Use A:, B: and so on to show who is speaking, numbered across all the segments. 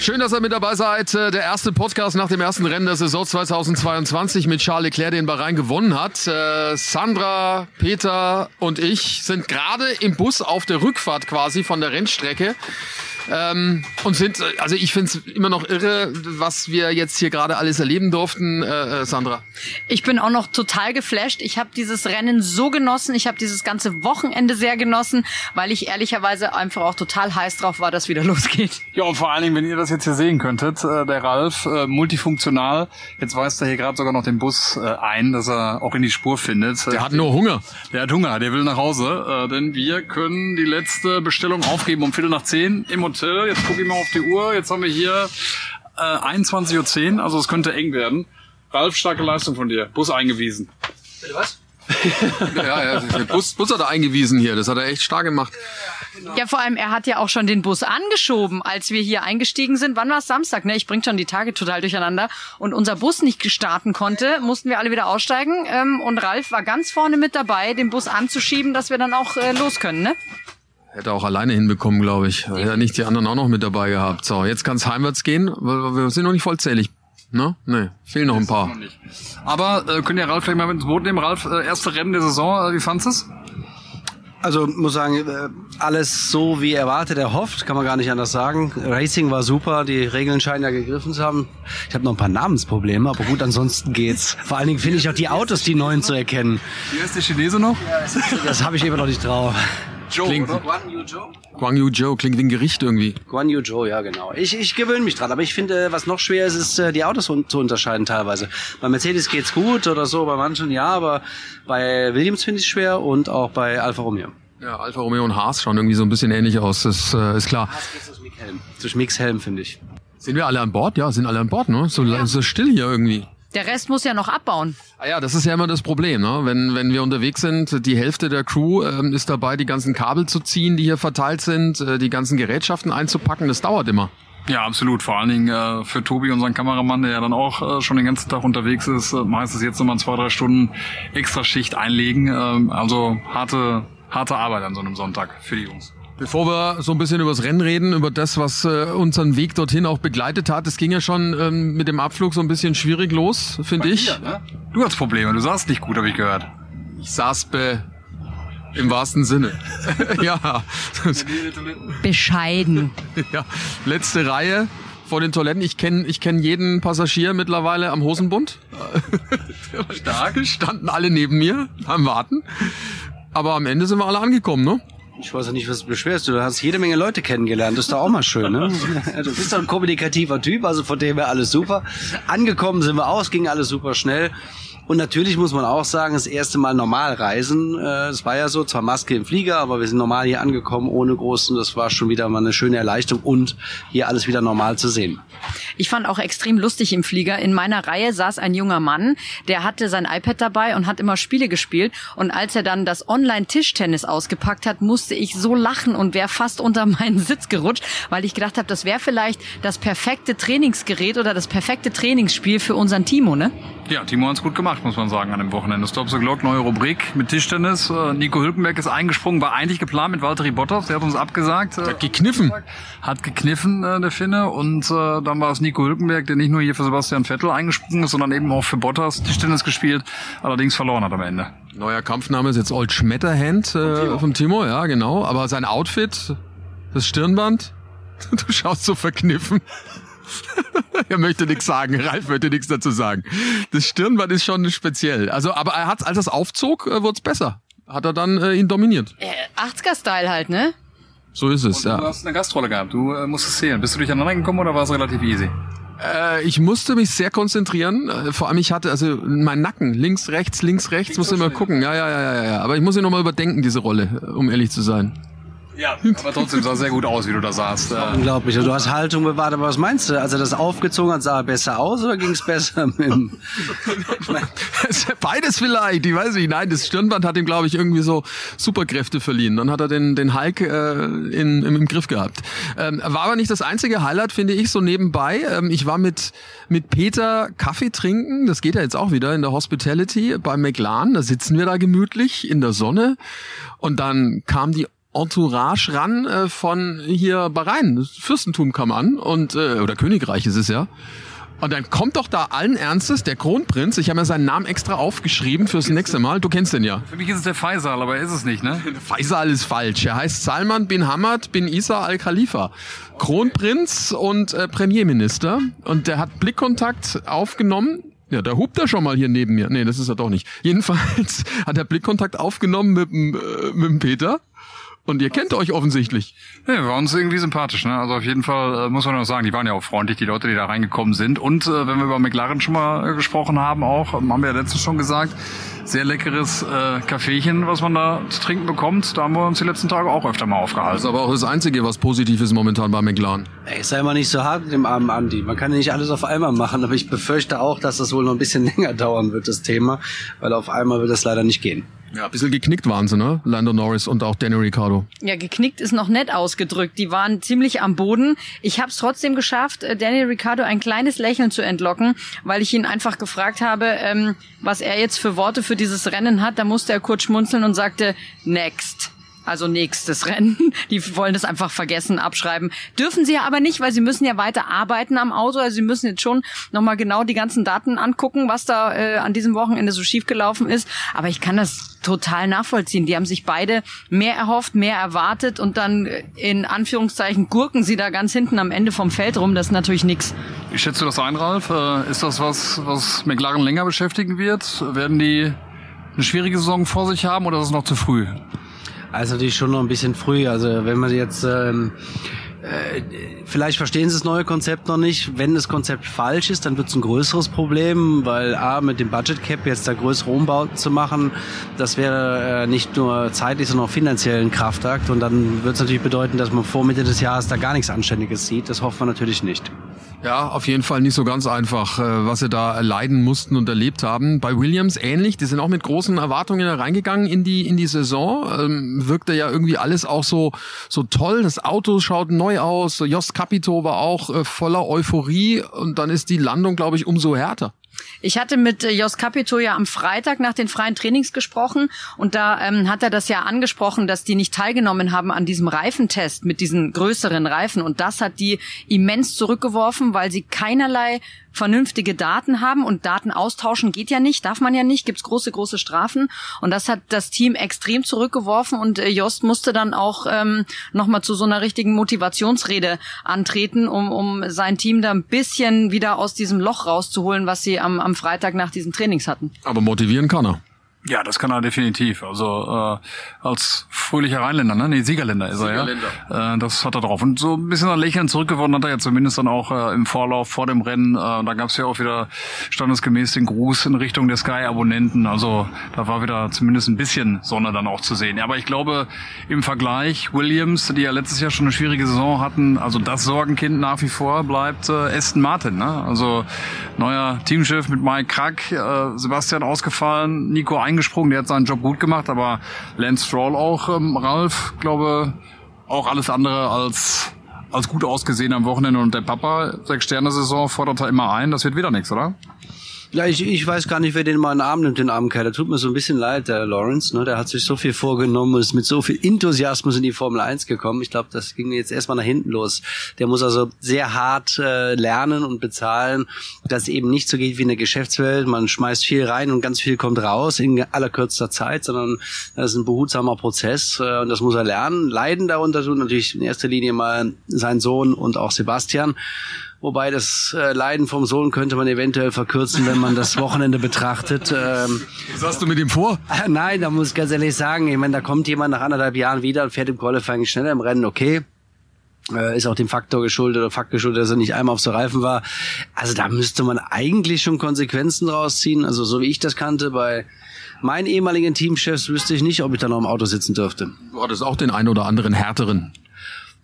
A: Schön, dass ihr mit dabei seid. Äh, der erste Podcast nach dem ersten Rennen der Saison 2022 mit Charles Leclerc, den Bahrain gewonnen hat. Äh, Sandra, Peter und ich sind gerade im Bus auf der Rückfahrt quasi von der Rennstrecke. Ähm, und sind, also ich finde es immer noch irre, was wir jetzt hier gerade alles erleben durften, äh, äh, Sandra.
B: Ich bin auch noch total geflasht. Ich habe dieses Rennen so genossen. Ich habe dieses ganze Wochenende sehr genossen, weil ich ehrlicherweise einfach auch total heiß drauf war, dass wieder losgeht.
C: Ja, und vor allen Dingen, wenn ihr das jetzt hier sehen könntet, äh, der Ralf, äh, multifunktional, jetzt weist er hier gerade sogar noch den Bus äh, ein, dass er auch in die Spur findet.
A: Der hat nur Hunger.
C: Der hat Hunger, der will nach Hause, äh, denn wir können die letzte Bestellung aufgeben um Viertel nach zehn im Hotel Hotel. Jetzt gucke ich mal auf die Uhr. Jetzt haben wir hier äh, 21.10 Uhr, also es könnte eng werden. Ralf, starke Leistung von dir. Bus eingewiesen.
A: Bitte was? ja, ja, der Bus, Bus hat er eingewiesen hier. Das hat er echt stark gemacht.
B: Ja, vor allem, er hat ja auch schon den Bus angeschoben, als wir hier eingestiegen sind. Wann war es Samstag? Ne? Ich bring schon die Tage total durcheinander. Und unser Bus nicht starten konnte, mussten wir alle wieder aussteigen. Ähm, und Ralf war ganz vorne mit dabei, den Bus anzuschieben, dass wir dann auch äh, los können. Ne?
A: Hätte auch alleine hinbekommen, glaube ich. Hätte nicht die anderen auch noch mit dabei gehabt. So, jetzt kann es heimwärts gehen, weil wir sind noch nicht vollzählig. Ne? Nee, fehlen noch ein paar.
C: Aber äh, könnt ihr Ralf vielleicht mal mit ins Boot nehmen? Ralf, äh, erste Rennen der Saison, äh, wie fandest es?
D: Also muss sagen, äh, alles so wie erwartet, erhofft, kann man gar nicht anders sagen. Racing war super, die Regeln scheinen ja gegriffen zu haben. Ich habe noch ein paar Namensprobleme, aber gut, ansonsten geht's. Vor allen Dingen finde ich auch die Autos, die neuen zu erkennen.
C: Hier ist der Chinese noch?
D: Das habe ich immer noch nicht drauf.
A: Joe, klingt, oder? Guan Yu Joe? Guan Yu Joe klingt wie ein Gericht irgendwie.
D: Guan Yu Joe, ja genau. Ich, ich gewöhne mich dran, aber ich finde, was noch schwer ist, ist äh, die Autos zu unterscheiden teilweise. Bei Mercedes geht's gut oder so, bei manchen ja, aber bei Williams finde ich es schwer und auch bei Alfa Romeo.
A: Ja, Alfa Romeo und Haas schauen irgendwie so ein bisschen ähnlich aus, das äh, ist klar.
D: Haas geht durch Mix-Helm. Durch Mix-Helm, finde ich.
A: Sind wir alle an Bord? Ja, sind alle an Bord, ne? So, ja. so still hier irgendwie.
B: Der Rest muss ja noch abbauen.
A: Ah ja, das ist ja immer das Problem. Ne? Wenn, wenn wir unterwegs sind, die Hälfte der Crew ähm, ist dabei, die ganzen Kabel zu ziehen, die hier verteilt sind, äh, die ganzen Gerätschaften einzupacken. Das dauert immer.
C: Ja, absolut. Vor allen Dingen äh, für Tobi, unseren Kameramann, der ja dann auch äh, schon den ganzen Tag unterwegs ist, äh, heißt es jetzt nochmal zwei, drei Stunden extra Schicht einlegen. Äh, also harte, harte Arbeit an so einem Sonntag für die Jungs.
A: Bevor wir so ein bisschen über das Rennen reden, über das, was äh, unseren Weg dorthin auch begleitet hat, es ging ja schon ähm, mit dem Abflug so ein bisschen schwierig los, finde ich. Dir, ne?
C: Du hast Probleme, du saßt nicht gut, habe ich gehört.
A: Ich saß be im wahrsten Sinne. ja.
B: Bescheiden.
A: ja. Letzte Reihe vor den Toiletten. Ich kenne ich kenn jeden Passagier mittlerweile am Hosenbund. Stark. Standen alle neben mir am Warten. Aber am Ende sind wir alle angekommen, ne?
D: Ich weiß ja nicht, was du beschwerst. Du hast jede Menge Leute kennengelernt. Das ist doch auch mal schön, ne? Du bist doch ein kommunikativer Typ, also von dem her alles super. Angekommen sind wir aus, ging alles super schnell. Und natürlich muss man auch sagen, das erste Mal normal reisen. Äh, es war ja so, zwar Maske im Flieger, aber wir sind normal hier angekommen, ohne großen. Das war schon wieder mal eine schöne Erleichterung und hier alles wieder normal zu sehen.
B: Ich fand auch extrem lustig im Flieger. In meiner Reihe saß ein junger Mann, der hatte sein iPad dabei und hat immer Spiele gespielt. Und als er dann das Online-Tischtennis ausgepackt hat, musste ich so lachen und wäre fast unter meinen Sitz gerutscht, weil ich gedacht habe, das wäre vielleicht das perfekte Trainingsgerät oder das perfekte Trainingsspiel für unseren Timo, ne?
C: Ja, Timo hat's gut gemacht, muss man sagen, an dem Wochenende. Stop the Glock, neue Rubrik mit Tischtennis. Äh, Nico Hülkenberg ist eingesprungen, war eigentlich geplant mit Valtteri Bottas, der hat uns abgesagt.
A: Hat gekniffen.
C: Hat gekniffen, äh, der Finne. Und äh, dann war es Nico Hülkenberg, der nicht nur hier für Sebastian Vettel eingesprungen ist, sondern eben auch für Bottas Tischtennis gespielt, allerdings verloren hat am Ende.
A: Neuer Kampfname ist jetzt Old Schmetterhand äh, Timo. vom Timo, ja genau. Aber sein Outfit, das Stirnband, du schaust so verkniffen. er möchte nichts sagen, Ralf möchte nichts dazu sagen. Das Stirnband ist schon speziell. Also, aber er hat, als er es aufzog, äh, wurde es besser. Hat er dann äh, ihn dominiert.
B: Äh, 80er-Style halt, ne?
A: So ist es,
C: Und
A: ja.
C: Du hast eine Gastrolle gehabt. Du äh, musstest sehen. Bist du durcheinander gekommen oder war es relativ easy?
A: Äh, ich musste mich sehr konzentrieren. Äh, vor allem ich hatte also mein Nacken links, rechts, links, rechts. Musste immer gucken. Ja, ja, ja, ja, ja. Aber ich muss ihn nochmal überdenken diese Rolle, um ehrlich zu sein.
C: Ja, aber trotzdem sah sehr gut aus, wie du da saßt. Äh,
D: Unglaublich. Also Du hast Haltung bewahrt, aber was meinst du? Als er das aufgezogen hat, sah er besser aus oder ging es besser mit dem
A: Beides vielleicht, ich weiß nicht. Nein, das Stirnband hat ihm, glaube ich, irgendwie so Superkräfte verliehen. Dann hat er den, den Hulk äh, in, im, im Griff gehabt. Ähm, war aber nicht das einzige Highlight, finde ich, so nebenbei. Ähm, ich war mit, mit Peter Kaffee trinken, das geht ja jetzt auch wieder in der Hospitality bei McLaren. Da sitzen wir da gemütlich in der Sonne. Und dann kam die Entourage ran äh, von hier Bahrain. Das Fürstentum kam an und äh, oder Königreich ist es ja. Und dann kommt doch da allen Ernstes der Kronprinz. Ich habe mir seinen Namen extra aufgeschrieben fürs nächste Mal. Du kennst den ja.
C: für mich ist es der Faisal, aber er ist es nicht, ne?
A: Faisal ist falsch. Er heißt Salman bin Hamad bin Isa al Khalifa. Kronprinz und äh, Premierminister. Und der hat Blickkontakt aufgenommen. Ja, da hupt er schon mal hier neben mir. Nee, das ist er doch nicht. Jedenfalls hat er Blickkontakt aufgenommen mit dem, äh, mit dem Peter. Und ihr kennt euch offensichtlich.
C: Ja, wir waren uns irgendwie sympathisch, ne? Also auf jeden Fall äh, muss man auch sagen, die waren ja auch freundlich, die Leute, die da reingekommen sind. Und äh, wenn wir über McLaren schon mal äh, gesprochen haben, auch, ähm, haben wir ja letztens schon gesagt, sehr leckeres äh, Kaffeechen, was man da zu trinken bekommt. Da haben wir uns die letzten Tage auch öfter mal
A: Das
C: aufgehalten.
A: ist aber auch das Einzige, was positiv ist momentan bei McLaren.
D: Ey, sei mal nicht so hart mit dem armen Andi. Man kann ja nicht alles auf einmal machen, aber ich befürchte auch, dass das wohl noch ein bisschen länger dauern wird, das Thema, weil auf einmal wird das leider nicht gehen.
A: Ja, ein bisschen geknickt waren sie, ne? Lando Norris und auch Danny Ricciardo.
B: Ja, geknickt ist noch nett ausgedrückt. Die waren ziemlich am Boden. Ich habe es trotzdem geschafft, äh, Daniel Ricciardo ein kleines Lächeln zu entlocken, weil ich ihn einfach gefragt habe, ähm, was er jetzt für Worte für dieses Rennen hat. Da musste er kurz schmunzeln und sagte, next. Also nächstes Rennen. Die wollen das einfach vergessen, abschreiben. Dürfen sie ja aber nicht, weil sie müssen ja weiter arbeiten am Auto. Also sie müssen jetzt schon nochmal genau die ganzen Daten angucken, was da äh, an diesem Wochenende so schiefgelaufen ist. Aber ich kann das total nachvollziehen. Die haben sich beide mehr erhofft, mehr erwartet und dann äh, in Anführungszeichen gurken sie da ganz hinten am Ende vom Feld rum. Das ist natürlich.
C: Wie schätzt du das ein, Ralf? Äh, Ist das was, was McLaren länger beschäftigen wird? Werden die eine schwierige Saison vor sich haben oder ist es noch zu früh?
D: Also natürlich schon noch ein bisschen früh. Also wenn man jetzt ähm, äh, vielleicht verstehen sie das neue Konzept noch nicht. Wenn das Konzept falsch ist, dann wird es ein größeres Problem, weil A, mit dem Budget Cap jetzt da größere Umbauten zu machen, das wäre äh, nicht nur zeitlich, sondern auch finanziell ein Kraftakt. Und dann wird es natürlich bedeuten, dass man vor Mitte des Jahres da gar nichts Anständiges sieht. Das hoffen wir natürlich nicht.
A: Ja, auf jeden Fall nicht so ganz einfach, äh, was sie da erleiden mussten und erlebt haben. Bei Williams ähnlich, die sind auch mit großen Erwartungen reingegangen in die in die Saison. Ähm, wirkte ja irgendwie alles auch so so toll. Das Auto schaut neu aus. Jost Capito war auch äh, voller Euphorie und dann ist die Landung, glaube ich, umso härter.
B: Ich hatte mit äh, Jos Capito ja am Freitag nach den freien Trainings gesprochen und da ähm, hat er das ja angesprochen, dass die nicht teilgenommen haben an diesem Reifentest mit diesen größeren Reifen. Und das hat die immens zurückgeworfen, weil sie keinerlei vernünftige Daten haben und Daten austauschen geht ja nicht, darf man ja nicht, gibt's große, große Strafen und das hat das Team extrem zurückgeworfen und äh, Jost musste dann auch ähm, nochmal zu so einer richtigen Motivationsrede antreten, um, um sein Team da ein bisschen wieder aus diesem Loch rauszuholen, was sie am, am Freitag nach diesen Trainings hatten.
A: Aber motivieren kann er.
C: Ja, das kann er definitiv. Also äh, als fröhlicher Rheinländer, ne? Nee, Siegerländer ist er ja. Äh, das hat er drauf. Und so ein bisschen ein Lächeln zurückgewonnen hat er ja zumindest dann auch äh, im Vorlauf vor dem Rennen. Äh, da gab es ja auch wieder standesgemäß den Gruß in Richtung der Sky-Abonnenten. Also da war wieder zumindest ein bisschen Sonne dann auch zu sehen. Aber ich glaube, im Vergleich Williams, die ja letztes Jahr schon eine schwierige Saison hatten, also das Sorgenkind nach wie vor bleibt äh, Aston Martin. Ne? Also neuer Teamchef mit Mike Krack, äh, Sebastian ausgefallen, Nico eingesprungen, der hat seinen Job gut gemacht, aber Lance Stroll auch, ähm, Ralf, glaube auch alles andere als als gut ausgesehen am Wochenende und der Papa, sechs Sterne Saison, fordert er immer ein, das wird wieder nichts, oder?
D: Ja, ich, ich weiß gar nicht, wer den mal in den Arm nimmt, den armen Kerl. Der tut mir so ein bisschen leid, der Lawrence. Ne? Der hat sich so viel vorgenommen und ist mit so viel Enthusiasmus in die Formel 1 gekommen. Ich glaube, das ging jetzt erstmal nach hinten los. Der muss also sehr hart äh, lernen und bezahlen, dass es eben nicht so geht wie in der Geschäftswelt. Man schmeißt viel rein und ganz viel kommt raus in allerkürzter Zeit, sondern das ist ein behutsamer Prozess äh, und das muss er lernen. Leiden darunter tun natürlich in erster Linie mal sein Sohn und auch Sebastian. Wobei das äh, Leiden vom Sohn könnte man eventuell verkürzen, wenn man das Wochenende betrachtet. Ähm,
A: Was hast du mit ihm vor?
D: äh, nein, da muss ich ganz ehrlich sagen, ich meine, da kommt jemand nach anderthalb Jahren wieder und fährt im Qualifying schneller im Rennen, okay. Äh, ist auch dem Faktor geschuldet oder Fakt geschuldet, dass er nicht einmal auf so Reifen war. Also da müsste man eigentlich schon Konsequenzen draus ziehen. Also so wie ich das kannte bei meinen ehemaligen Teamchefs wüsste ich nicht, ob ich da noch im Auto sitzen dürfte.
A: Du hattest auch den einen oder anderen härteren.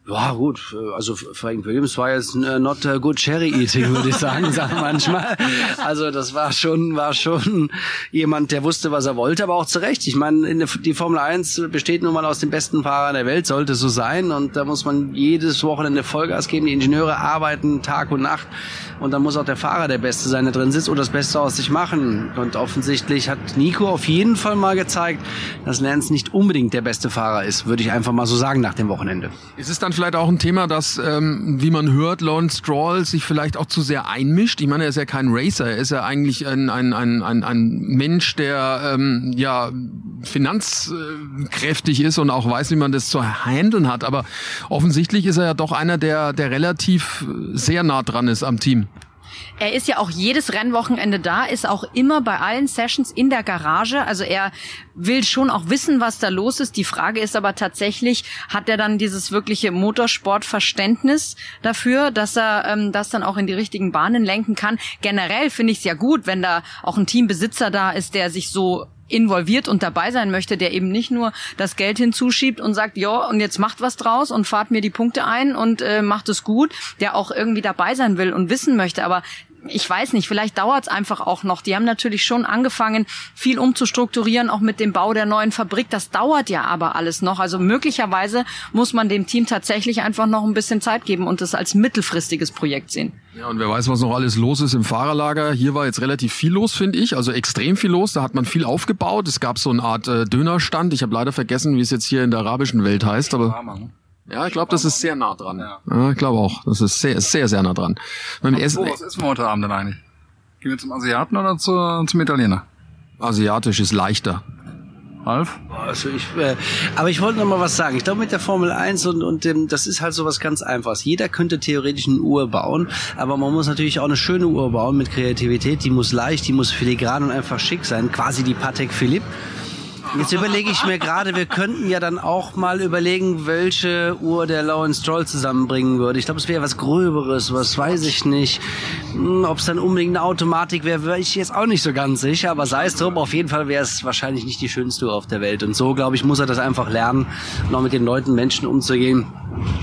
D: Ja, gut. Also Frank Williams war jetzt äh, not a good cherry eating, würde ich sagen, sagen manchmal. Also das war schon, war schon jemand, der wusste, was er wollte, aber auch zu Recht. Ich meine, die Formel 1 besteht nun mal aus den besten Fahrern der Welt, sollte so sein. Und da muss man jedes Wochenende Vollgas geben. Die Ingenieure arbeiten Tag und Nacht. Und dann muss auch der Fahrer der Beste sein, der drin sitzt und das Beste aus sich machen. Und offensichtlich hat Nico auf jeden Fall mal gezeigt, dass Lance nicht unbedingt der beste Fahrer ist, würde ich einfach mal so sagen nach dem Wochenende.
A: Ist es dann vielleicht auch ein Thema, dass, ähm, wie man hört, Lawrence Stroll sich vielleicht auch zu sehr einmischt? Ich meine, er ist ja kein Racer, er ist ja eigentlich ein, ein, ein, ein, ein Mensch, der ähm, ja finanzkräftig ist und auch weiß, wie man das zu handeln hat. Aber offensichtlich ist er ja doch einer, der, der relativ sehr nah dran ist am Team.
B: Er ist ja auch jedes Rennwochenende da, ist auch immer bei allen Sessions in der Garage. Also er will schon auch wissen, was da los ist. Die Frage ist aber tatsächlich, hat er dann dieses wirkliche Motorsportverständnis dafür, dass er ähm, das dann auch in die richtigen Bahnen lenken kann? Generell finde ich es ja gut, wenn da auch ein Teambesitzer da ist, der sich so involviert und dabei sein möchte, der eben nicht nur das Geld hinzuschiebt und sagt, ja, und jetzt macht was draus und fahrt mir die Punkte ein und äh, macht es gut, der auch irgendwie dabei sein will und wissen möchte. Aber ich weiß nicht, vielleicht dauert es einfach auch noch. Die haben natürlich schon angefangen, viel umzustrukturieren, auch mit dem Bau der neuen Fabrik. Das dauert ja aber alles noch. Also möglicherweise muss man dem Team tatsächlich einfach noch ein bisschen Zeit geben und das als mittelfristiges Projekt sehen.
A: Ja, und wer weiß, was noch alles los ist im Fahrerlager. Hier war jetzt relativ viel los, finde ich. Also extrem viel los. Da hat man viel aufgebaut. Es gab so eine Art äh, Dönerstand. Ich habe leider vergessen, wie es jetzt hier in der arabischen Welt heißt. Aber ja, ich glaube, das ist sehr nah dran. Ja, ja ich glaube auch. Das ist sehr, sehr, sehr nah dran.
C: Beim Essen, was essen wir heute Abend denn eigentlich? Gehen wir zum Asiaten oder zu, zum Italiener?
A: Asiatisch ist leichter.
C: Ralf?
D: Also ich, äh, aber ich wollte noch mal was sagen. Ich glaube mit der Formel 1 und, und dem, das ist halt so was ganz Einfaches. Jeder könnte theoretisch eine Uhr bauen, aber man muss natürlich auch eine schöne Uhr bauen mit Kreativität. Die muss leicht, die muss filigran und einfach schick sein. Quasi die Patek Philippe. Jetzt überlege ich mir gerade, wir könnten ja dann auch mal überlegen, welche Uhr der Lawrence Stroll zusammenbringen würde. Ich glaube, es wäre was Gröberes, was weiß ich nicht. Hm, Ob es dann unbedingt eine Automatik wäre, wäre ich jetzt auch nicht so ganz sicher. Aber sei es drum, auf jeden Fall wäre es wahrscheinlich nicht die schönste Uhr auf der Welt. Und so, glaube ich, muss er das einfach lernen, noch mit den Leuten, Menschen umzugehen.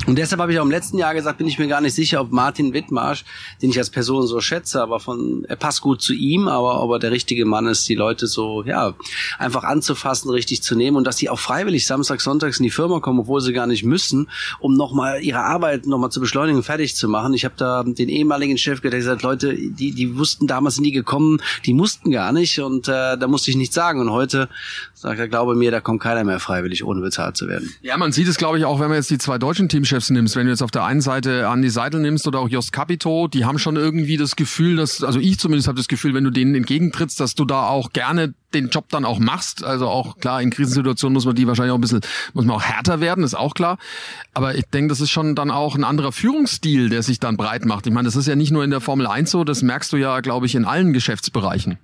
D: Und deshalb habe ich auch im letzten Jahr gesagt, bin ich mir gar nicht sicher, ob Martin Wittmarsch, den ich als Person so schätze, aber von, er passt gut zu ihm, aber ob er der richtige Mann ist, die Leute so, ja, einfach anzufassen, richtig zu nehmen und dass die auch freiwillig samstags, sonntags in die Firma kommen, obwohl sie gar nicht müssen, um nochmal ihre Arbeit nochmal zu beschleunigen und fertig zu machen. Ich habe da den ehemaligen Chef gesagt, Leute, die, die wussten damals die gekommen, die mussten gar nicht und äh, da musste ich nichts sagen. Und heute sagt er, glaube mir, da kommt keiner mehr freiwillig, ohne bezahlt zu werden.
A: Ja, man sieht es, glaube ich, auch, wenn man jetzt die zwei deutschen Teamchefs nimmst. Wenn du jetzt auf der einen Seite Andi Seidel nimmst oder auch Jost Capito, die haben schon irgendwie das Gefühl, dass, also ich zumindest habe das Gefühl, wenn du denen entgegentrittst, dass du da auch gerne den Job dann auch machst. Also auch klar, in Krisensituationen muss man die wahrscheinlich auch ein bisschen, muss man auch härter werden, ist auch klar. Aber ich denke, das ist schon dann auch ein anderer Führungsstil, der sich dann breit macht. Ich meine, das ist ja nicht nur in der Formel 1 so, das merkst du ja, glaube ich, in allen Geschäftsbereichen.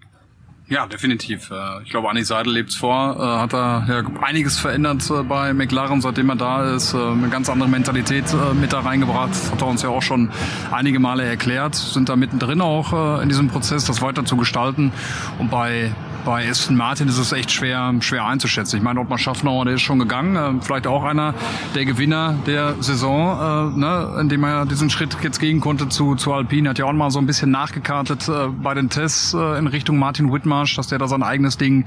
C: Ja, definitiv. Äh, ich glaube, Anni Seidel lebt's vor, äh, hat da ja einiges verändert äh, bei McLaren, seitdem er da ist, eine ganz andere Mentalität mit da reingebracht. Hat er uns ja auch schon einige Male erklärt, sind da mittendrin auch in diesem Prozess, das weiter zu gestalten. Und bei bei Aston Martin ist es echt schwer, schwer einzuschätzen. Ich meine, Ottmar Schaffner, der ist schon gegangen, äh, vielleicht auch einer der Gewinner der Saison, äh, ne, indem er diesen Schritt jetzt gehen konnte zu, zu Alpine. Hat ja auch mal so ein bisschen nachgekartet äh, bei den Tests äh, in Richtung Martin Whitmarsh, dass der da sein eigenes Ding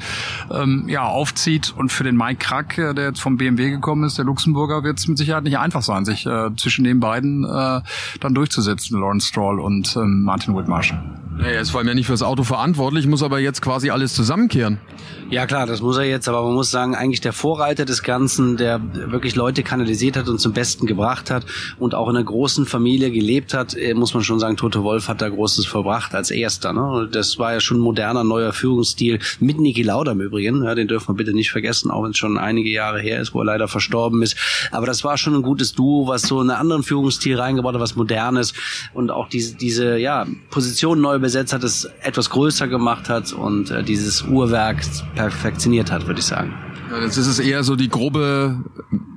C: ähm, ja, aufzieht. Und für den Mike Krack, äh, der jetzt vom BMW gekommen ist, der Luxemburger, wird es mit Sicherheit nicht einfach sein, sich äh, zwischen den beiden äh, dann durchzusetzen, Lawrence Stroll und ähm, Martin Whitmarsh.
A: Ja, er ist vor allem ja nicht fürs Auto verantwortlich, muss aber jetzt quasi alles zusammenkehren.
D: Ja klar, das muss er jetzt, aber man muss sagen, eigentlich der Vorreiter des Ganzen, der wirklich Leute kanalisiert hat und zum Besten gebracht hat und auch in einer großen Familie gelebt hat, äh, muss man schon sagen, Toto Wolf hat da Großes verbracht als erster. Ne? Das war ja schon ein moderner, neuer Führungsstil mit Niki Lauda im Übrigen. Ja, den dürfen wir bitte nicht vergessen, auch wenn es schon einige Jahre her ist, wo er leider verstorben ist. Aber das war schon ein gutes Duo, was so einen anderen Führungsstil reingebaut hat, was modernes und auch diese, diese ja, Position neu besetzt hat, es etwas größer gemacht hat und äh, dieses Uhrwerk perfektioniert hat, würde ich sagen.
A: Ja, jetzt ist es eher so die grobe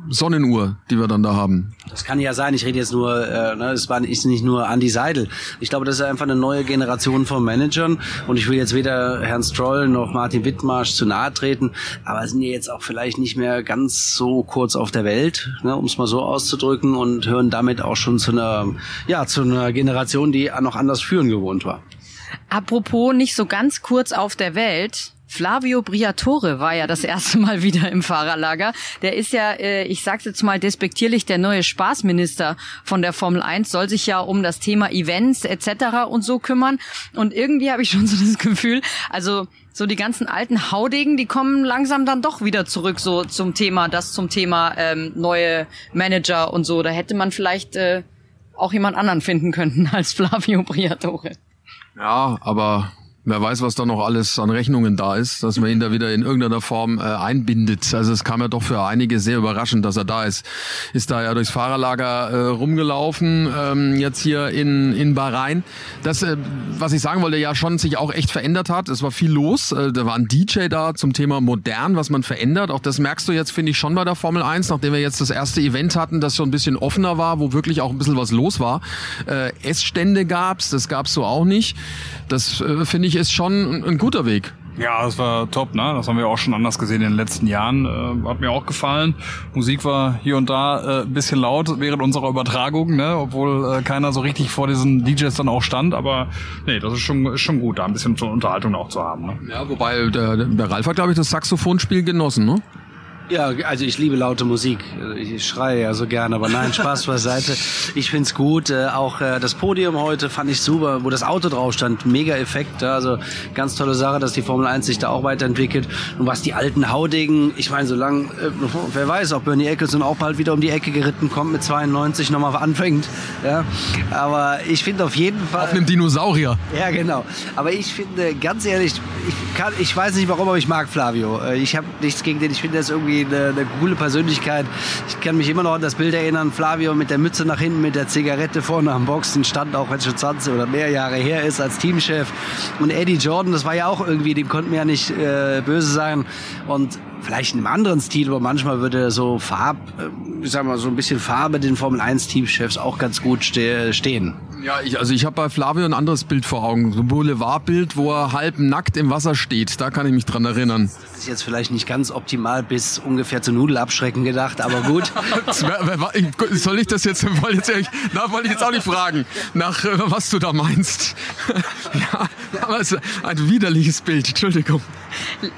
A: Sonnenuhr, die wir dann da haben.
D: Das kann ja sein. Ich rede jetzt nur, äh, ne, es war ist nicht nur Andy Seidel. Ich glaube, das ist einfach eine neue Generation von Managern. Und ich will jetzt weder Herrn Stroll noch Martin Wittmarsch zu nahe treten, aber sind ja jetzt auch vielleicht nicht mehr ganz so kurz auf der Welt, ne, um es mal so auszudrücken, und hören damit auch schon zu einer, ja, zu einer Generation, die noch anders führen gewohnt war.
B: Apropos nicht so ganz kurz auf der Welt. Flavio Briatore war ja das erste Mal wieder im Fahrerlager. Der ist ja, äh, ich sag's jetzt mal despektierlich, der neue Spaßminister von der Formel 1, soll sich ja um das Thema Events etc. und so kümmern. Und irgendwie habe ich schon so das Gefühl, also so die ganzen alten Haudegen, die kommen langsam dann doch wieder zurück so zum Thema, das zum Thema ähm, neue Manager und so. Da hätte man vielleicht äh, auch jemand anderen finden können als Flavio Briatore.
A: Ja, aber Wer weiß, was da noch alles an Rechnungen da ist, dass man ihn da wieder in irgendeiner Form äh, einbindet. Also es kam ja doch für einige sehr überraschend, dass er da ist. Ist da ja durchs Fahrerlager äh, rumgelaufen, ähm, jetzt hier in, in Bahrain. Das, äh, was ich sagen wollte, ja schon sich auch echt verändert hat. Es war viel los. Äh, da war ein DJ da zum Thema modern, was man verändert. Auch das merkst du jetzt, finde ich, schon bei der Formel 1, nachdem wir jetzt das erste Event hatten, das schon ein bisschen offener war, wo wirklich auch ein bisschen was los war. Äh, Essstände gab's, das gab's so auch nicht. Das äh, finde ich ist schon ein, ein guter Weg.
C: Ja, das war top, ne? Das haben wir auch schon anders gesehen in den letzten Jahren. Äh, hat mir auch gefallen. Musik war hier und da äh, ein bisschen laut während unserer Übertragung, ne? Obwohl äh, keiner so richtig vor diesen DJs dann auch stand. Aber nee, das ist schon, ist schon gut, da ein bisschen Unterhaltung auch zu haben. Ne?
A: Ja, wobei der, der Ralf hat, glaube ich, das Saxophonspiel genossen, ne?
D: Ja, also ich liebe laute Musik. Ich schreie ja so gern, aber nein, Spaß beiseite. Ich find's gut. Äh, auch äh, das Podium heute fand ich super, wo das Auto drauf stand. Mega Effekt. Also ganz tolle Sache, dass die Formel 1 sich da auch weiterentwickelt. Und was die alten Haudegen, ich meine, solange, äh, wer weiß, ob Bernie Eccleston auch bald wieder um die Ecke geritten kommt mit 92 nochmal anfängt. Ja, aber ich finde auf jeden Fall...
A: Auf einem Dinosaurier.
D: Ja, genau. Aber ich finde, ganz ehrlich, ich, kann, ich weiß nicht warum, aber ich mag Flavio. Ich habe nichts gegen den. Ich finde, das irgendwie irgendwie eine, eine coole Persönlichkeit. Ich kann mich immer noch an das Bild erinnern, Flavio mit der Mütze nach hinten, mit der Zigarette vorne am Boxen stand, auch wenn es schon 20 oder mehr Jahre her ist, als Teamchef. Und Eddie Jordan, das war ja auch irgendwie, dem konnten wir ja nicht äh, böse sein. Und vielleicht in einem anderen Stil, aber manchmal würde so Farb, äh, ich sag mal, so ein bisschen Farbe den Formel 1 Teamchefs auch ganz gut ste stehen.
A: Ja, ich, also ich habe bei Flavio ein anderes Bild vor Augen. So ein Boulevardbild, wo er halb nackt im Wasser steht. Da kann ich mich dran erinnern.
D: Das ist jetzt vielleicht nicht ganz optimal bis ungefähr zu Nudelabschrecken gedacht, aber gut.
A: Soll ich das jetzt, wollte jetzt, na, wollte ich jetzt auch nicht fragen, nach äh, was du da meinst. ja, aber es ist ein widerliches Bild, Entschuldigung.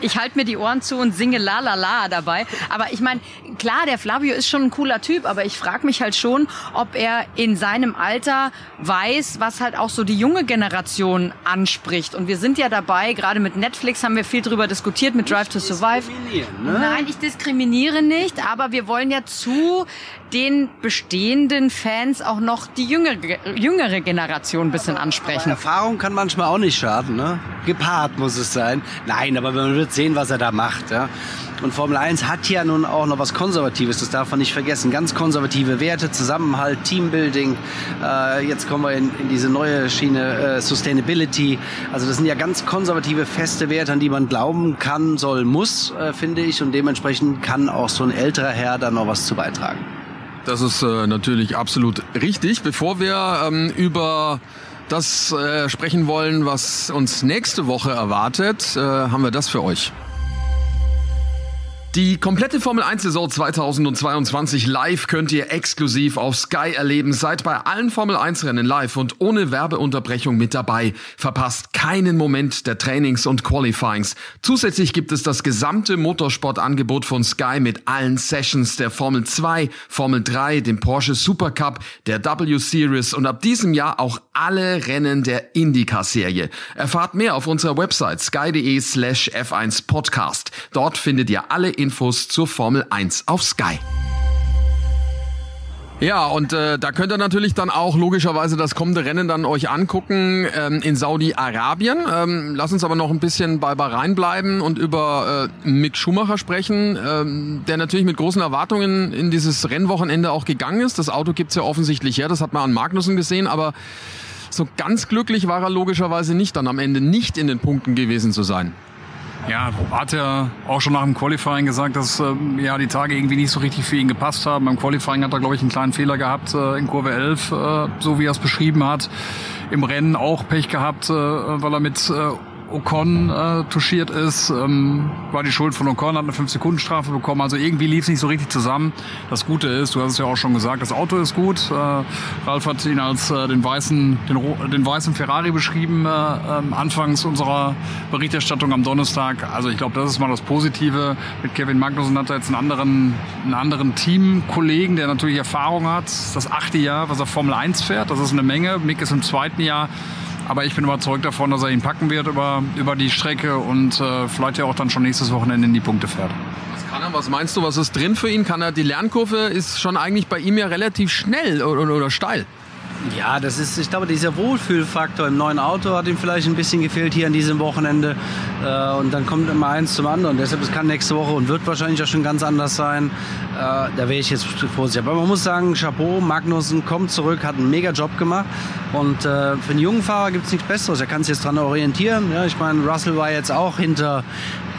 B: Ich halte mir die Ohren zu und singe La La La dabei. Aber ich meine, klar, der Flavio ist schon ein cooler Typ, aber ich frage mich halt schon, ob er in seinem Alter weiß, was halt auch so die junge Generation anspricht. Und wir sind ja dabei, gerade mit Netflix haben wir viel drüber diskutiert, mit Drive to Survive. Ne? Nein, ich diskriminiere nicht, aber wir wollen ja zu den bestehenden Fans auch noch die jüngere, jüngere Generation ein bisschen ansprechen.
D: Erfahrung kann manchmal auch nicht schaden, ne? Gepaart muss es sein. Nein, aber man wird sehen, was er da macht, ja. Und Formel 1 hat ja nun auch noch was Konservatives, das darf man nicht vergessen. Ganz konservative Werte, Zusammenhalt, Teambuilding. Äh, jetzt kommen wir in, in diese neue Schiene äh, Sustainability. Also das sind ja ganz konservative, feste Werte, an die man glauben kann, soll, muss, äh, finde ich. Und dementsprechend kann auch so ein älterer Herr da noch was zu beitragen.
A: Das ist äh, natürlich absolut richtig. Bevor wir ähm, über das äh, sprechen wollen, was uns nächste Woche erwartet, äh, haben wir das für euch. Die komplette Formel 1 Saison 2022 live könnt ihr exklusiv auf Sky erleben. Seid bei allen Formel 1 Rennen live und ohne Werbeunterbrechung mit dabei. Verpasst keinen Moment der Trainings und Qualifyings. Zusätzlich gibt es das gesamte Motorsportangebot von Sky mit allen Sessions der Formel 2, Formel 3, dem Porsche Supercup, der W Series und ab diesem Jahr auch alle Rennen der IndyCar Serie. Erfahrt mehr auf unserer Website sky.de slash F1 Podcast. Dort findet ihr alle Infos zur Formel 1 auf Sky. Ja, und äh, da könnt ihr natürlich dann auch logischerweise das kommende Rennen dann euch angucken ähm, in Saudi-Arabien. Ähm, lass uns aber noch ein bisschen bei Bahrain bleiben und über äh, Mick Schumacher sprechen, ähm, der natürlich mit großen Erwartungen in dieses Rennwochenende auch gegangen ist. Das Auto gibt's ja offensichtlich her, das hat man an Magnussen gesehen, aber so ganz glücklich war er logischerweise nicht dann am Ende nicht in den Punkten gewesen zu sein.
C: Ja, hat er auch schon nach dem Qualifying gesagt, dass ähm, ja die Tage irgendwie nicht so richtig für ihn gepasst haben. Beim Qualifying hat er, glaube ich, einen kleinen Fehler gehabt äh, in Kurve 11, äh, so wie er es beschrieben hat. Im Rennen auch Pech gehabt, äh, weil er mit äh, Ocon äh, touchiert ist, ähm, war die Schuld von Ocon, hat eine 5-Sekunden-Strafe bekommen. Also irgendwie lief es nicht so richtig zusammen. Das Gute ist, du hast es ja auch schon gesagt, das Auto ist gut. Äh, Ralf hat ihn als äh, den weißen, den, den weißen Ferrari beschrieben, äh, äh, anfangs unserer Berichterstattung am Donnerstag. Also ich glaube, das ist mal das Positive. Mit Kevin Magnussen hat er jetzt einen anderen, einen anderen Teamkollegen, der natürlich Erfahrung hat. Das achte Jahr, was er Formel 1 fährt. Das ist eine Menge. Mick ist im zweiten Jahr. Aber ich bin überzeugt davon, dass er ihn packen wird über, über die Strecke und äh, vielleicht ja auch dann schon nächstes Wochenende in die Punkte fährt.
A: Was kann er, was meinst du, was ist drin für ihn? Kann er, die Lernkurve ist schon eigentlich bei ihm ja relativ schnell oder, oder steil.
D: Ja, das ist, ich glaube, dieser Wohlfühlfaktor im neuen Auto hat ihm vielleicht ein bisschen gefehlt hier an diesem Wochenende. Äh, und dann kommt immer eins zum anderen. Deshalb, es kann nächste Woche und wird wahrscheinlich auch schon ganz anders sein. Äh, da wäre ich jetzt vorsichtig. Aber man muss sagen, Chapeau, Magnussen kommt zurück, hat einen mega Job gemacht. Und äh, für einen jungen Fahrer gibt es nichts Besseres. Er kann sich jetzt dran orientieren. Ja, ich meine, Russell war jetzt auch hinter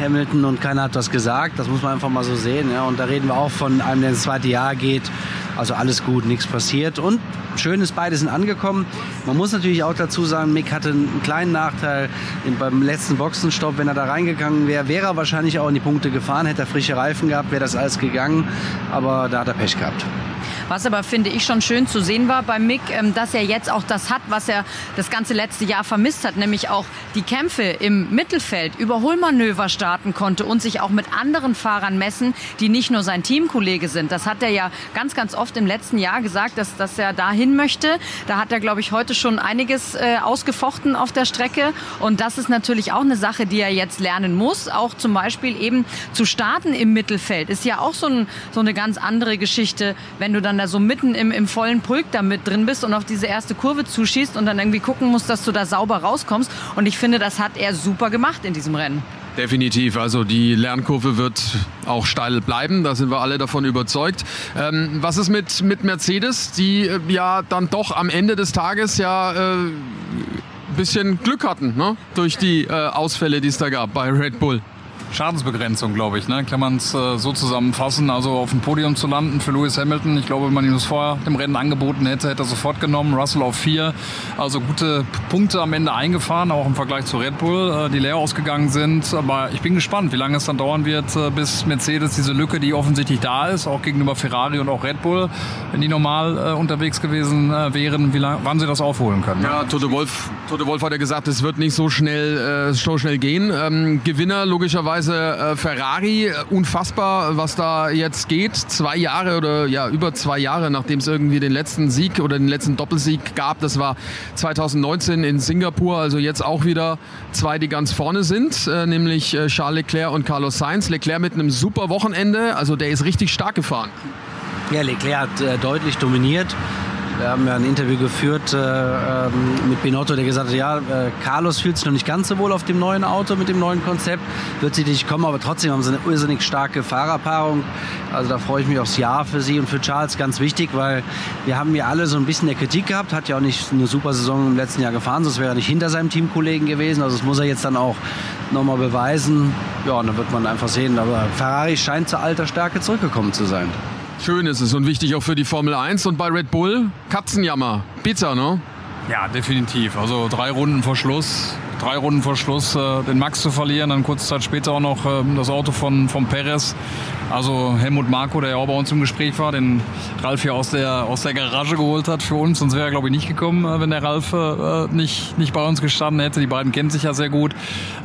D: Hamilton und keiner hat was gesagt. Das muss man einfach mal so sehen. Ja. Und da reden wir auch von einem, der ins zweite Jahr geht. Also alles gut, nichts passiert. Und schön ist, beide sind angekommen. Man muss natürlich auch dazu sagen, Mick hatte einen kleinen Nachteil beim letzten Boxenstopp. Wenn er da reingegangen wäre, wäre er wahrscheinlich auch in die Punkte gefahren. Hätte er frische Reifen gehabt, wäre das alles gegangen. Aber da hat er Pech gehabt.
B: Was aber, finde ich, schon schön zu sehen war bei Mick, ähm, dass er jetzt auch das hat, was er das ganze letzte Jahr vermisst hat, nämlich auch die Kämpfe im Mittelfeld, Überholmanöver starten konnte und sich auch mit anderen Fahrern messen, die nicht nur sein Teamkollege sind. Das hat er ja ganz, ganz oft im letzten Jahr gesagt, dass, dass er dahin möchte. Da hat er, glaube ich, heute schon einiges äh, ausgefochten auf der Strecke. Und das ist natürlich auch eine Sache, die er jetzt lernen muss. Auch zum Beispiel eben zu starten im Mittelfeld ist ja auch so, ein, so eine ganz andere Geschichte, wenn du dann da so mitten im, im vollen Pulk da mit drin bist und auf diese erste Kurve zuschießt und dann irgendwie gucken musst, dass du da sauber rauskommst. Und ich finde, das hat er super gemacht in diesem Rennen.
A: Definitiv. Also die Lernkurve wird auch steil bleiben. Da sind wir alle davon überzeugt. Ähm, was ist mit, mit Mercedes, die äh, ja dann doch am Ende des Tages ja äh, ein bisschen Glück hatten ne? durch die äh, Ausfälle, die es da gab bei Red Bull?
C: Schadensbegrenzung, glaube ich. Ne? Kann man es äh, so zusammenfassen. Also auf dem Podium zu landen für Lewis Hamilton. Ich glaube, wenn man ihm das vor dem Rennen angeboten hätte, hätte er sofort genommen. Russell auf vier. Also gute Punkte am Ende eingefahren, auch im Vergleich zu Red Bull, äh, die leer ausgegangen sind. Aber ich bin gespannt, wie lange es dann dauern wird, äh, bis Mercedes diese Lücke, die offensichtlich da ist, auch gegenüber Ferrari und auch Red Bull, wenn die normal äh, unterwegs gewesen äh, wären, wie lang, wann sie das aufholen können.
A: Ja, Tote Wolf, Tote Wolf hat ja gesagt, es wird nicht so schnell, äh, so schnell gehen. Ähm, Gewinner logischerweise äh, Ferrari, unfassbar, was da jetzt geht. Zwei Jahre oder ja über zwei Jahre, nachdem es irgendwie den letzten Sieg oder den letzten Doppelsieg gab. Das war 2019 in Singapur, also jetzt auch wieder zwei, die ganz vorne sind, äh, nämlich äh, Charles Leclerc und Carlos Sainz. Leclerc mit einem super Wochenende, also der ist richtig stark gefahren.
D: Ja, Leclerc hat äh, deutlich dominiert. Wir haben ja ein Interview geführt äh, ähm, mit Binotto, der gesagt hat, ja, äh, Carlos fühlt sich noch nicht ganz so wohl auf dem neuen Auto mit dem neuen Konzept, wird sie nicht kommen, aber trotzdem haben sie eine irrsinnig starke Fahrerpaarung. Also da freue ich mich aufs Jahr für sie und für Charles ganz wichtig, weil wir haben ja alle so ein bisschen der Kritik gehabt, hat ja auch nicht eine super Saison im letzten Jahr gefahren, sonst wäre er nicht hinter seinem Teamkollegen gewesen. Also das muss er jetzt dann auch nochmal beweisen. Ja, und dann wird man einfach sehen. Aber Ferrari scheint zu alter Stärke zurückgekommen zu sein.
A: Schön ist es und wichtig auch für die Formel 1 und bei Red Bull Katzenjammer. Pizza, ne?
C: Ja, definitiv. Also drei Runden vor Schluss, drei Runden vor Schluss äh, den Max zu verlieren, dann kurze Zeit später auch noch äh, das Auto von, von Perez. Also Helmut Marko, der ja auch bei uns im Gespräch war, den Ralf hier aus der, aus der Garage geholt hat für uns. Sonst wäre er, glaube ich, nicht gekommen, äh, wenn der Ralf äh, nicht, nicht bei uns gestanden hätte. Die beiden kennen sich ja sehr gut.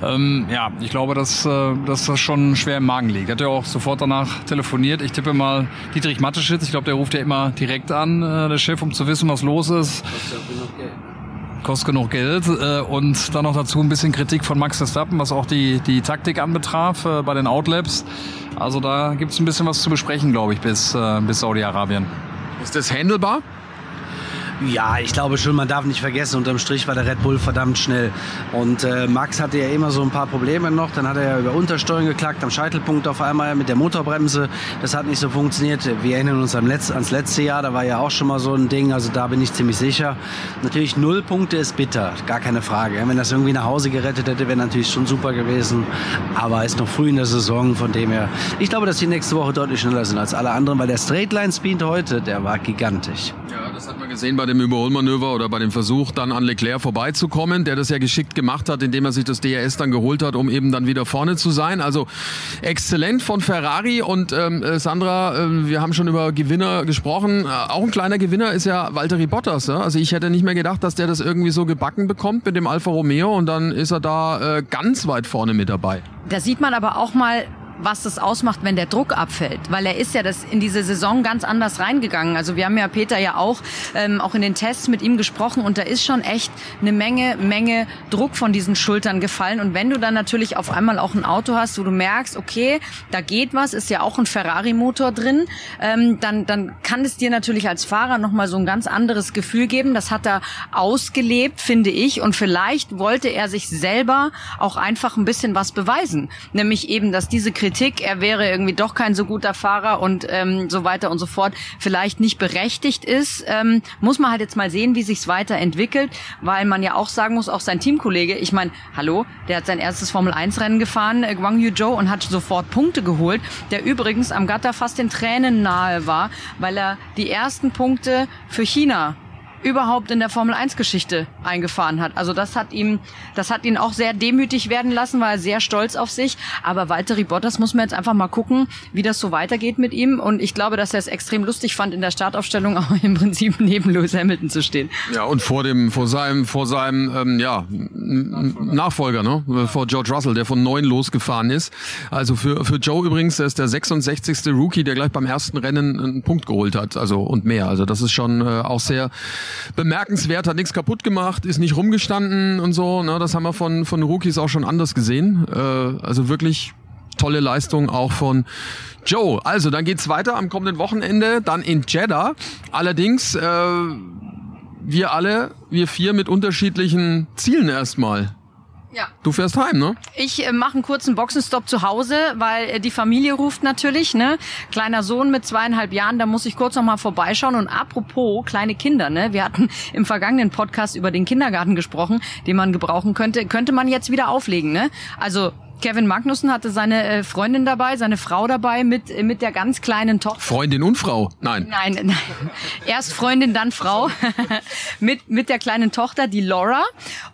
C: Ähm, ja, ich glaube, dass, äh, dass das schon schwer im Magen liegt. Hat ja auch sofort danach telefoniert. Ich tippe mal Dietrich Matteschitz. Ich glaube, der ruft ja immer direkt an, äh, der Chef, um zu wissen, was los ist kostet genug Geld äh, und dann noch dazu ein bisschen Kritik von Max Verstappen, was auch die, die Taktik anbetraf äh, bei den Outlabs. Also da gibt es ein bisschen was zu besprechen, glaube ich, bis, äh, bis Saudi-Arabien.
A: Ist das handelbar?
D: Ja, ich glaube schon, man darf nicht vergessen, unterm Strich war der Red Bull verdammt schnell. Und äh, Max hatte ja immer so ein paar Probleme noch. Dann hat er ja über Untersteuern geklagt, am Scheitelpunkt auf einmal mit der Motorbremse. Das hat nicht so funktioniert. Wir erinnern uns am Letz-, ans letzte Jahr, da war ja auch schon mal so ein Ding. Also da bin ich ziemlich sicher. Natürlich null Punkte ist bitter, gar keine Frage. Wenn das irgendwie nach Hause gerettet hätte, wäre natürlich schon super gewesen. Aber ist noch früh in der Saison, von dem her. Ich glaube, dass die nächste Woche deutlich schneller sind als alle anderen, weil der Straightline-Speed heute, der war gigantisch.
A: Ja, das hat man gesehen bei dem Überholmanöver oder bei dem Versuch, dann an Leclerc vorbeizukommen, der das ja geschickt gemacht hat, indem er sich das DRS dann geholt hat, um eben dann wieder vorne zu sein. Also exzellent von Ferrari und ähm, äh, Sandra, äh, wir haben schon über Gewinner gesprochen. Äh, auch ein kleiner Gewinner ist ja Valtteri Bottas. Ja? Also ich hätte nicht mehr gedacht, dass der das irgendwie so gebacken bekommt mit dem Alfa Romeo und dann ist er da äh, ganz weit vorne mit dabei.
B: Da sieht man aber auch mal, was das ausmacht, wenn der Druck abfällt. Weil er ist ja das in diese Saison ganz anders reingegangen. Also wir haben ja Peter ja auch, ähm, auch in den Tests mit ihm gesprochen und da ist schon echt eine Menge, Menge Druck von diesen Schultern gefallen. Und wenn du dann natürlich auf einmal auch ein Auto hast, wo du merkst, okay, da geht was, ist ja auch ein Ferrari-Motor drin, ähm, dann, dann kann es dir natürlich als Fahrer nochmal so ein ganz anderes Gefühl geben. Das hat er ausgelebt, finde ich. Und vielleicht wollte er sich selber auch einfach ein bisschen was beweisen. Nämlich eben, dass diese Kritik, er wäre irgendwie doch kein so guter Fahrer und ähm, so weiter und so fort, vielleicht nicht berechtigt ist, ähm, muss man halt jetzt mal sehen, wie sich's weiterentwickelt, weil man ja auch sagen muss, auch sein Teamkollege, ich meine, hallo, der hat sein erstes Formel-1-Rennen gefahren, äh, Guang Yu Zhou, und hat sofort Punkte geholt, der übrigens am Gatter fast den Tränen nahe war, weil er die ersten Punkte für China überhaupt in der Formel 1 Geschichte eingefahren hat. Also das hat ihm, das hat ihn auch sehr demütig werden lassen, war er sehr stolz auf sich. Aber Walter Bottas muss man jetzt einfach mal gucken, wie das so weitergeht mit ihm. Und ich glaube, dass er es extrem lustig fand, in der Startaufstellung auch im Prinzip neben Lewis Hamilton zu stehen.
A: Ja, und vor dem, vor seinem, vor seinem, ähm, ja, Nachfolger, ne? Vor George Russell, der von neun losgefahren ist. Also für, für Joe übrigens, der ist der 66. Rookie, der gleich beim ersten Rennen einen Punkt geholt hat. Also, und mehr. Also das ist schon äh, auch sehr, bemerkenswert, hat nichts kaputt gemacht, ist nicht rumgestanden und so. Ne? Das haben wir von, von Rookies auch schon anders gesehen. Äh, also wirklich tolle Leistung auch von Joe. Also, dann geht's weiter am kommenden Wochenende, dann in Jeddah. Allerdings, äh, wir alle, wir vier mit unterschiedlichen Zielen erstmal. Ja. Du fährst heim, ne?
B: Ich äh, mache einen kurzen Boxenstopp zu Hause, weil äh, die Familie ruft natürlich, ne? Kleiner Sohn mit zweieinhalb Jahren, da muss ich kurz noch mal vorbeischauen. Und apropos kleine Kinder, ne? Wir hatten im vergangenen Podcast über den Kindergarten gesprochen, den man gebrauchen könnte. Könnte man jetzt wieder auflegen, ne? Also Kevin Magnussen hatte seine äh, Freundin dabei, seine Frau dabei mit, äh, mit der ganz kleinen Tochter.
A: Freundin und Frau? Nein.
B: Nein, nein. Erst Freundin, dann Frau. mit, mit der kleinen Tochter, die Laura.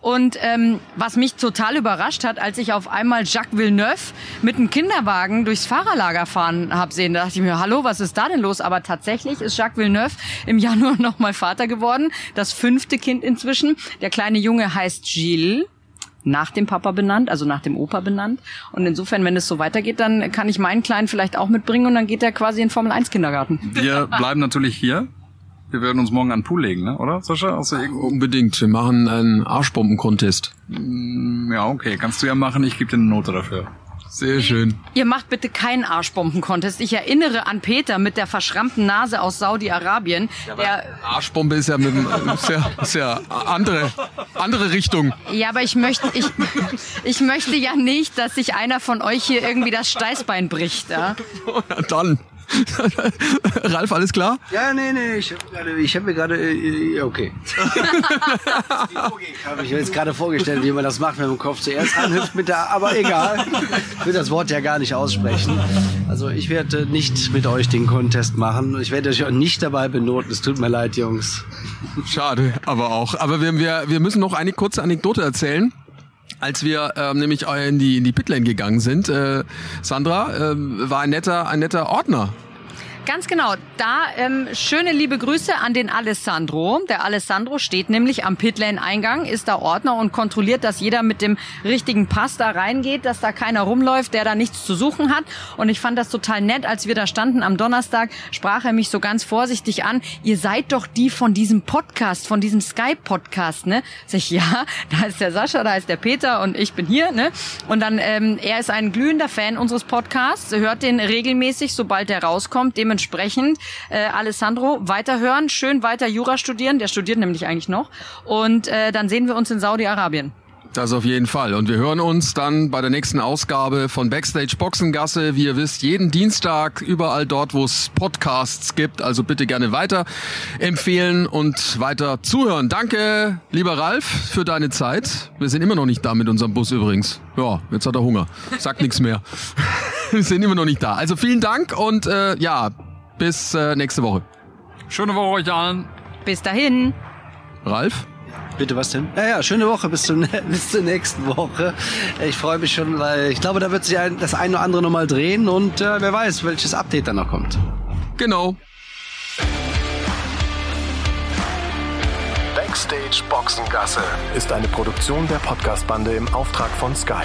B: Und ähm, was mich total überrascht hat, als ich auf einmal Jacques Villeneuve mit einem Kinderwagen durchs Fahrerlager fahren habe sehen, da dachte ich mir, hallo, was ist da denn los? Aber tatsächlich ist Jacques Villeneuve im Januar nochmal Vater geworden. Das fünfte Kind inzwischen. Der kleine Junge heißt Gilles nach dem Papa benannt, also nach dem Opa benannt. Und insofern, wenn es so weitergeht, dann kann ich meinen Kleinen vielleicht auch mitbringen und dann geht er quasi in Formel 1 Kindergarten.
C: Wir bleiben natürlich hier. Wir werden uns morgen an den Pool legen, ne? oder Sascha?
A: Also Unbedingt. Wir machen einen Arschbomben-Contest.
C: Mm, ja, okay. Kannst du ja machen. Ich gebe dir eine Note dafür.
A: Sehr schön.
B: Ihr macht bitte keinen Arschbomben-Contest. Ich erinnere an Peter mit der verschrammten Nase aus Saudi-Arabien.
A: Ja, Arschbombe ist ja, mit, ist ja, ist ja andere, andere Richtung.
B: Ja, aber ich möchte, ich, ich möchte ja nicht, dass sich einer von euch hier irgendwie das Steißbein bricht. Ja?
A: Dann. Ralf, alles klar?
D: Ja, nee, nee, ich habe gerade, ich habe mir gerade, äh, okay. ich habe mir jetzt gerade vorgestellt, wie man das macht, wenn man den Kopf zuerst anhüpft mit der, aber egal. Ich will das Wort ja gar nicht aussprechen. Also ich werde nicht mit euch den Contest machen. Ich werde euch auch nicht dabei benoten. Es tut mir leid, Jungs.
A: Schade, aber auch. Aber wir, wir, wir müssen noch eine kurze Anekdote erzählen als wir ähm, nämlich in die, in die Pitlane gegangen sind, äh, Sandra, äh, war ein netter, ein netter Ordner
B: Ganz genau. Da ähm, schöne liebe Grüße an den Alessandro. Der Alessandro steht nämlich am Pitlane-Eingang, ist da Ordner und kontrolliert, dass jeder mit dem richtigen Pass da reingeht, dass da keiner rumläuft, der da nichts zu suchen hat. Und ich fand das total nett, als wir da standen am Donnerstag, sprach er mich so ganz vorsichtig an. Ihr seid doch die von diesem Podcast, von diesem Skype-Podcast, ne? Sag ich, ja, da ist der Sascha, da ist der Peter und ich bin hier, ne? Und dann, ähm, er ist ein glühender Fan unseres Podcasts, hört den regelmäßig, sobald er rauskommt. Dem dementsprechend, äh, Alessandro, weiterhören, schön weiter Jura studieren. Der studiert nämlich eigentlich noch. Und äh, dann sehen wir uns in Saudi-Arabien.
A: Das auf jeden Fall. Und wir hören uns dann bei der nächsten Ausgabe von Backstage Boxengasse. Wie ihr wisst, jeden Dienstag überall dort, wo es Podcasts gibt. Also bitte gerne weiter empfehlen und weiter zuhören. Danke, lieber Ralf, für deine Zeit. Wir sind immer noch nicht da mit unserem Bus übrigens. Ja, jetzt hat er Hunger. Sagt nichts mehr. Wir sind immer noch nicht da. Also vielen Dank und äh, ja, bis äh, nächste Woche.
C: Schöne Woche euch allen.
B: Bis dahin.
A: Ralf?
D: Bitte was denn? Ja, ja, schöne Woche bis, zum, bis zur nächsten Woche. Ich freue mich schon, weil ich glaube, da wird sich ein, das eine oder andere nochmal drehen und äh, wer weiß, welches Update dann noch kommt.
A: Genau.
E: Backstage Boxengasse ist eine Produktion der Podcastbande im Auftrag von Sky.